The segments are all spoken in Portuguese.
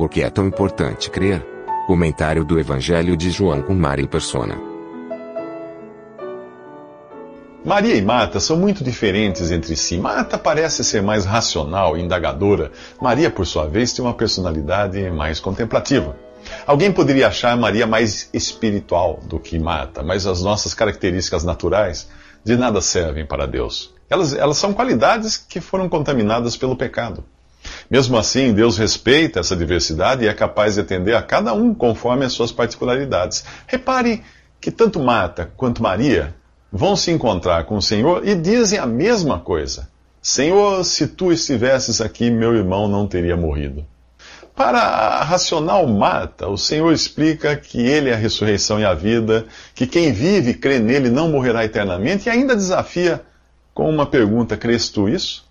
Por que é tão importante crer? Comentário do Evangelho de João com Mari Persona. Maria e Marta são muito diferentes entre si. Marta parece ser mais racional e indagadora. Maria, por sua vez, tem uma personalidade mais contemplativa. Alguém poderia achar Maria mais espiritual do que Marta, mas as nossas características naturais de nada servem para Deus. Elas, elas são qualidades que foram contaminadas pelo pecado. Mesmo assim, Deus respeita essa diversidade e é capaz de atender a cada um conforme as suas particularidades. Repare que tanto Marta quanto Maria vão se encontrar com o Senhor e dizem a mesma coisa: Senhor, se tu estivesses aqui, meu irmão não teria morrido. Para a racional Marta, o Senhor explica que Ele é a ressurreição e a vida, que quem vive e crê nele não morrerá eternamente, e ainda desafia com uma pergunta: Crês tu isso?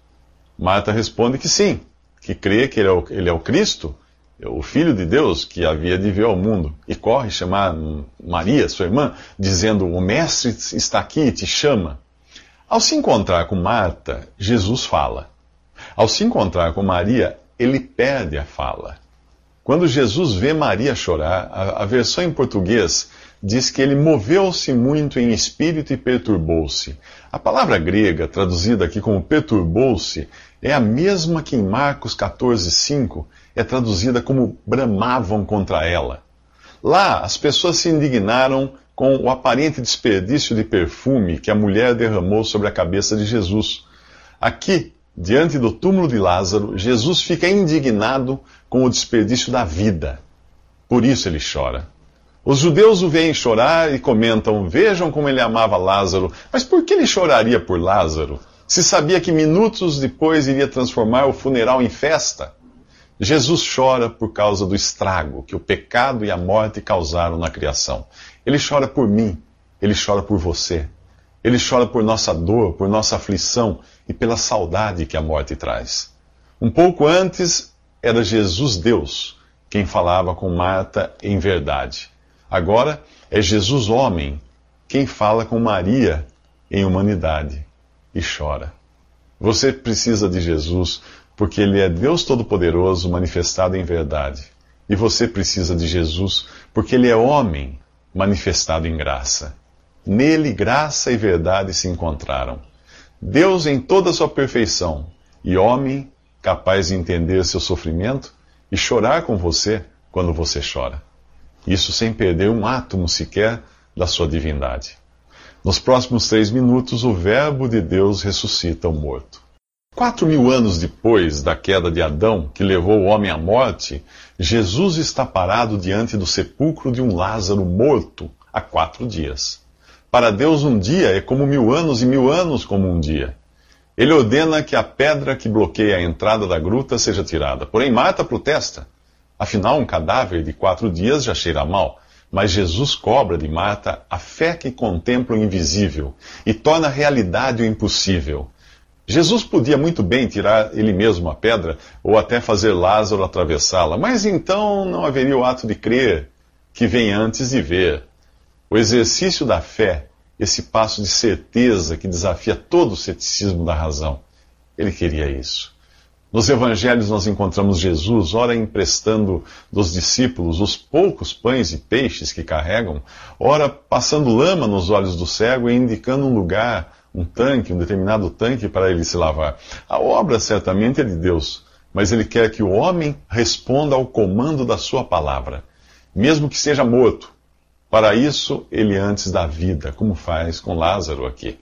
Marta responde que sim, que crê que ele é, o, ele é o Cristo, o Filho de Deus que havia de vir ao mundo, e corre chamar Maria, sua irmã, dizendo: O Mestre está aqui e te chama. Ao se encontrar com Marta, Jesus fala. Ao se encontrar com Maria, ele perde a fala. Quando Jesus vê Maria chorar, a, a versão em português diz que ele moveu-se muito em espírito e perturbou-se. A palavra grega, traduzida aqui como perturbou-se, é a mesma que em Marcos 14, 5 é traduzida como bramavam contra ela. Lá, as pessoas se indignaram com o aparente desperdício de perfume que a mulher derramou sobre a cabeça de Jesus. Aqui, diante do túmulo de Lázaro, Jesus fica indignado com o desperdício da vida. Por isso ele chora. Os judeus o veem chorar e comentam: Vejam como ele amava Lázaro. Mas por que ele choraria por Lázaro? Se sabia que minutos depois iria transformar o funeral em festa? Jesus chora por causa do estrago que o pecado e a morte causaram na criação. Ele chora por mim, ele chora por você. Ele chora por nossa dor, por nossa aflição e pela saudade que a morte traz. Um pouco antes, era Jesus Deus quem falava com Marta em verdade. Agora é Jesus homem quem fala com Maria em humanidade e chora. Você precisa de Jesus porque ele é Deus Todo-Poderoso manifestado em verdade. E você precisa de Jesus porque ele é homem manifestado em graça. Nele, graça e verdade se encontraram. Deus em toda a sua perfeição e homem capaz de entender seu sofrimento e chorar com você quando você chora. Isso sem perder um átomo sequer da sua divindade. Nos próximos três minutos, o Verbo de Deus ressuscita o morto. Quatro mil anos depois da queda de Adão, que levou o homem à morte, Jesus está parado diante do sepulcro de um Lázaro morto há quatro dias. Para Deus, um dia é como mil anos e mil anos como um dia. Ele ordena que a pedra que bloqueia a entrada da gruta seja tirada. Porém, Marta protesta. Afinal, um cadáver de quatro dias já cheira mal. Mas Jesus cobra de Marta a fé que contempla o invisível e torna realidade o impossível. Jesus podia muito bem tirar ele mesmo a pedra ou até fazer Lázaro atravessá-la, mas então não haveria o ato de crer que vem antes de ver. O exercício da fé, esse passo de certeza que desafia todo o ceticismo da razão. Ele queria isso. Nos evangelhos nós encontramos Jesus, ora emprestando dos discípulos os poucos pães e peixes que carregam, ora passando lama nos olhos do cego e indicando um lugar um tanque, um determinado tanque para ele se lavar. A obra certamente é de Deus, mas ele quer que o homem responda ao comando da sua palavra, mesmo que seja morto. Para isso, ele antes da vida, como faz com Lázaro aqui.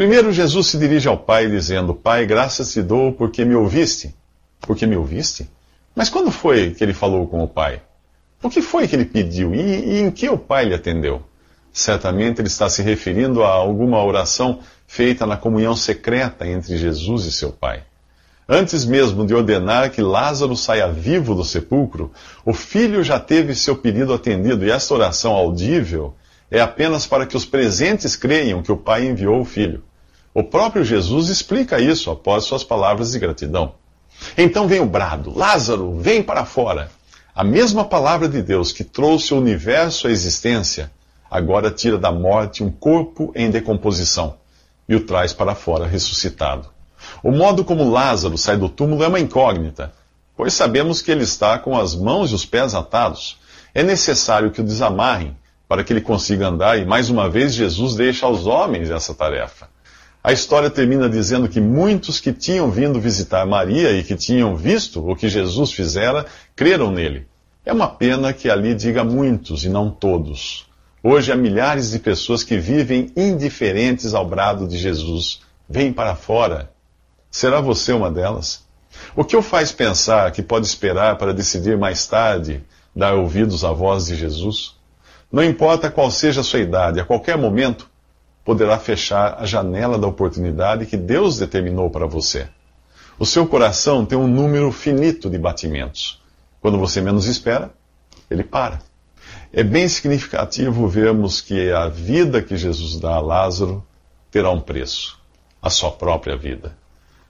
Primeiro, Jesus se dirige ao Pai dizendo: Pai, graças te dou porque me ouviste. Porque me ouviste? Mas quando foi que ele falou com o Pai? O que foi que ele pediu? E, e em que o Pai lhe atendeu? Certamente ele está se referindo a alguma oração feita na comunhão secreta entre Jesus e seu Pai. Antes mesmo de ordenar que Lázaro saia vivo do sepulcro, o filho já teve seu pedido atendido, e esta oração audível é apenas para que os presentes creiam que o Pai enviou o filho. O próprio Jesus explica isso após suas palavras de gratidão. Então vem o brado: Lázaro, vem para fora. A mesma palavra de Deus que trouxe o universo à existência, agora tira da morte um corpo em decomposição e o traz para fora ressuscitado. O modo como Lázaro sai do túmulo é uma incógnita, pois sabemos que ele está com as mãos e os pés atados. É necessário que o desamarrem para que ele consiga andar, e mais uma vez Jesus deixa aos homens essa tarefa. A história termina dizendo que muitos que tinham vindo visitar Maria e que tinham visto o que Jesus fizera, creram nele. É uma pena que ali diga muitos e não todos. Hoje há milhares de pessoas que vivem indiferentes ao brado de Jesus. Vem para fora. Será você uma delas? O que o faz pensar que pode esperar para decidir mais tarde dar ouvidos à voz de Jesus? Não importa qual seja a sua idade, a qualquer momento poderá fechar a janela da oportunidade que Deus determinou para você. O seu coração tem um número finito de batimentos. Quando você menos espera, ele para. É bem significativo vermos que a vida que Jesus dá a Lázaro terá um preço a sua própria vida.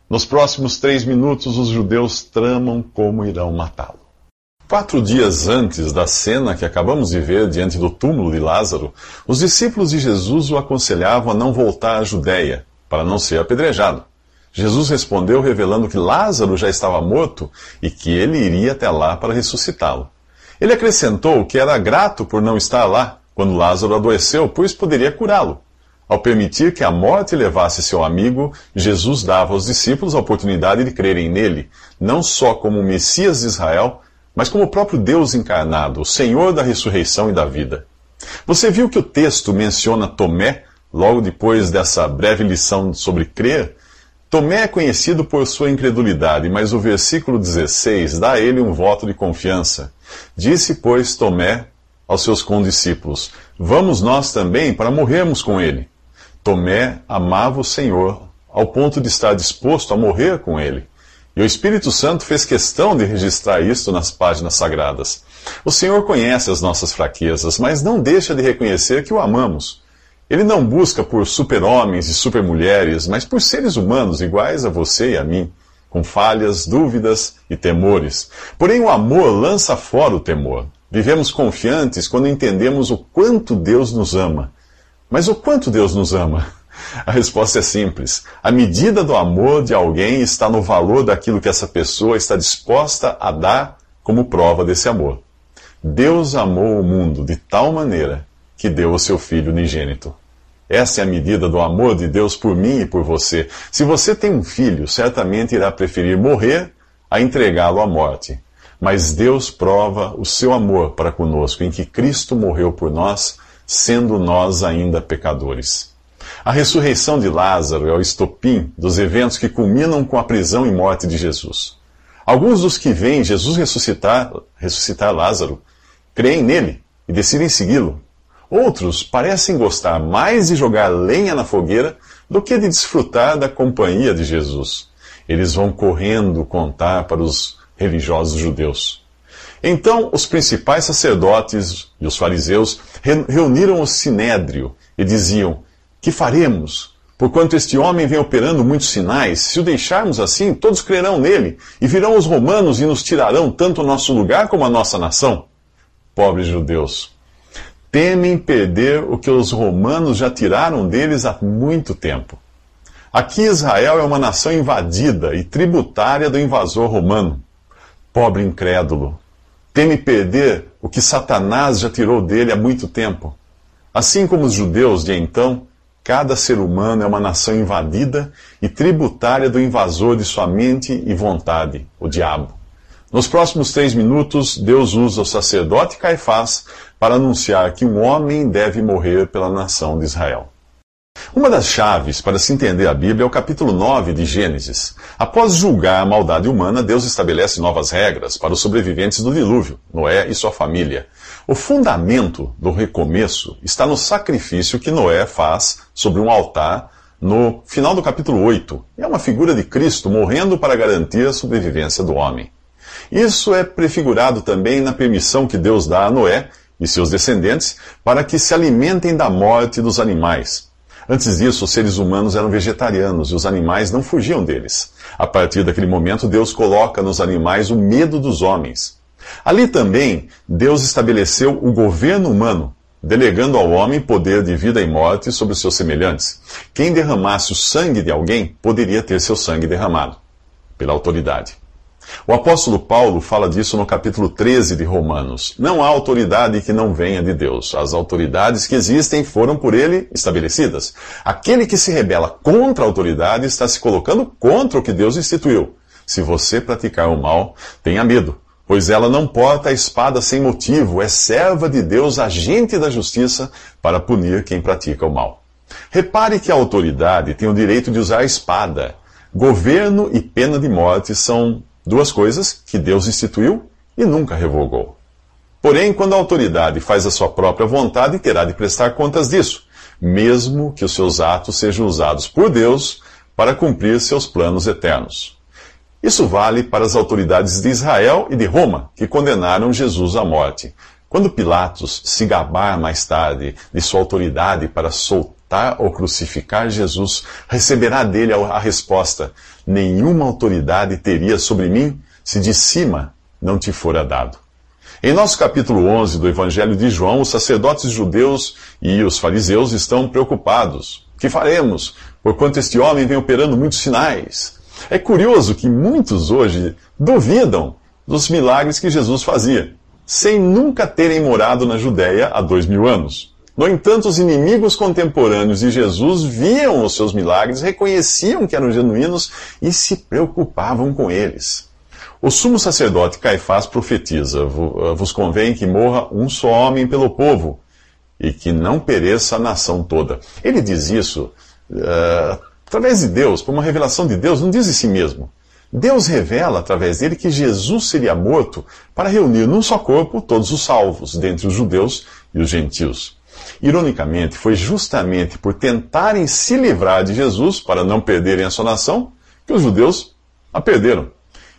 Nos próximos três minutos, os judeus tramam como irão matá-lo. Quatro dias antes da cena que acabamos de ver diante do túmulo de Lázaro, os discípulos de Jesus o aconselhavam a não voltar à Judéia, para não ser apedrejado. Jesus respondeu revelando que Lázaro já estava morto e que ele iria até lá para ressuscitá-lo. Ele acrescentou que era grato por não estar lá quando Lázaro adoeceu, pois poderia curá-lo. Ao permitir que a morte levasse seu amigo, Jesus dava aos discípulos a oportunidade de crerem nele, não só como o Messias de Israel, mas como o próprio Deus encarnado, o Senhor da ressurreição e da vida. Você viu que o texto menciona Tomé, logo depois dessa breve lição sobre crer? Tomé é conhecido por sua incredulidade, mas o versículo 16 dá a ele um voto de confiança. Disse, pois, Tomé aos seus condiscípulos: Vamos nós também para morrermos com ele. Tomé amava o Senhor ao ponto de estar disposto a morrer com ele. E o Espírito Santo fez questão de registrar isto nas páginas sagradas. O Senhor conhece as nossas fraquezas, mas não deixa de reconhecer que o amamos. Ele não busca por super-homens e super-mulheres, mas por seres humanos iguais a você e a mim, com falhas, dúvidas e temores. Porém, o amor lança fora o temor. Vivemos confiantes quando entendemos o quanto Deus nos ama mas o quanto Deus nos ama? A resposta é simples. A medida do amor de alguém está no valor daquilo que essa pessoa está disposta a dar como prova desse amor. Deus amou o mundo de tal maneira que deu o seu Filho unigênito. Essa é a medida do amor de Deus por mim e por você. Se você tem um filho, certamente irá preferir morrer a entregá-lo à morte. Mas Deus prova o seu amor para conosco em que Cristo morreu por nós sendo nós ainda pecadores. A ressurreição de Lázaro é o estopim dos eventos que culminam com a prisão e morte de Jesus. Alguns dos que veem Jesus ressuscitar, ressuscitar Lázaro creem nele e decidem segui-lo. Outros parecem gostar mais de jogar lenha na fogueira do que de desfrutar da companhia de Jesus. Eles vão correndo contar para os religiosos judeus. Então os principais sacerdotes e os fariseus reuniram o sinédrio e diziam: Que faremos? Porquanto este homem vem operando muitos sinais, se o deixarmos assim, todos crerão nele, e virão os romanos e nos tirarão tanto o nosso lugar como a nossa nação. Pobres judeus, temem perder o que os romanos já tiraram deles há muito tempo. Aqui Israel é uma nação invadida e tributária do invasor romano. Pobre incrédulo, teme perder o que Satanás já tirou dele há muito tempo. Assim como os judeus de então, cada ser humano é uma nação invadida e tributária do invasor de sua mente e vontade, o diabo. Nos próximos três minutos, Deus usa o sacerdote Caifás para anunciar que um homem deve morrer pela nação de Israel. Uma das chaves para se entender a Bíblia é o capítulo 9 de Gênesis. Após julgar a maldade humana, Deus estabelece novas regras para os sobreviventes do dilúvio, Noé e sua família. O fundamento do recomeço está no sacrifício que Noé faz sobre um altar no final do capítulo 8. É uma figura de Cristo morrendo para garantir a sobrevivência do homem. Isso é prefigurado também na permissão que Deus dá a Noé e seus descendentes para que se alimentem da morte dos animais. Antes disso, os seres humanos eram vegetarianos e os animais não fugiam deles. A partir daquele momento, Deus coloca nos animais o medo dos homens. Ali também, Deus estabeleceu o governo humano, delegando ao homem poder de vida e morte sobre os seus semelhantes. Quem derramasse o sangue de alguém poderia ter seu sangue derramado pela autoridade. O apóstolo Paulo fala disso no capítulo 13 de Romanos. Não há autoridade que não venha de Deus. As autoridades que existem foram por ele estabelecidas. Aquele que se rebela contra a autoridade está se colocando contra o que Deus instituiu. Se você praticar o mal, tenha medo, pois ela não porta a espada sem motivo, é serva de Deus, agente da justiça, para punir quem pratica o mal. Repare que a autoridade tem o direito de usar a espada. Governo e pena de morte são Duas coisas que Deus instituiu e nunca revogou. Porém, quando a autoridade faz a sua própria vontade, terá de prestar contas disso, mesmo que os seus atos sejam usados por Deus para cumprir seus planos eternos. Isso vale para as autoridades de Israel e de Roma, que condenaram Jesus à morte. Quando Pilatos se gabar mais tarde de sua autoridade para soltar ou crucificar Jesus, receberá dele a resposta: nenhuma autoridade teria sobre mim se de cima não te fora dado. Em nosso capítulo 11 do Evangelho de João, os sacerdotes judeus e os fariseus estão preocupados. Que faremos? Porquanto este homem vem operando muitos sinais. É curioso que muitos hoje duvidam dos milagres que Jesus fazia, sem nunca terem morado na Judéia há dois mil anos. No entanto, os inimigos contemporâneos de Jesus viam os seus milagres, reconheciam que eram genuínos e se preocupavam com eles. O sumo sacerdote Caifás profetiza: eh, Vos convém que morra um só homem pelo povo e que não pereça a nação toda. Ele diz isso uh, através de Deus, por uma revelação de Deus, não diz em si mesmo. Deus revela através dele que Jesus seria morto para reunir num só corpo todos os salvos, dentre os judeus e os gentios. Ironicamente, foi justamente por tentarem se livrar de Jesus, para não perderem a sua nação, que os judeus a perderam.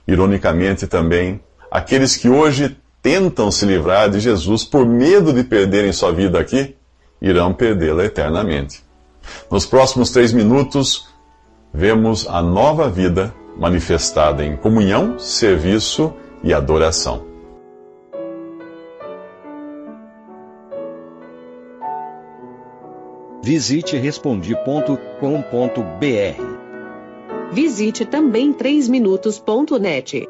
Ironicamente também, aqueles que hoje tentam se livrar de Jesus por medo de perderem sua vida aqui, irão perdê-la eternamente. Nos próximos três minutos, vemos a nova vida manifestada em comunhão, serviço e adoração. Visite respondi.com.br. Visite também 3minutos.net.